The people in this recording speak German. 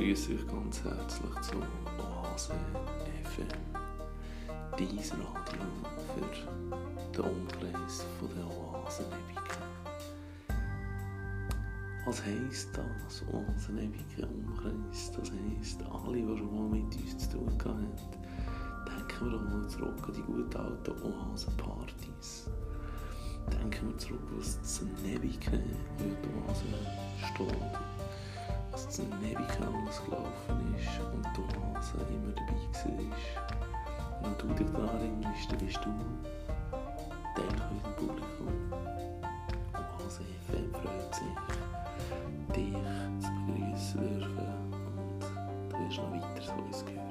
begrüße euch ganz herzlich zu Oase FM, dein Radio für den Umkreis der Oasenebike. Was heisst das, Oasenebike Umkreis? Das heisst, alle, die schon mal mit uns zu tun haben, denken wir doch mal zurück an die guten alten Oasenpartys. Denken wir zurück, was zu Nebike in der Oase steht dass der Amerika ausgelaufen ist und du Hase immer dabei warst. Wenn du dich daran erinnerst, dann bist du Teil unseres Publikum. Und Hase FM freut sich, dich zu begrüßen zu dürfen und du wirst noch weiter so uns hören.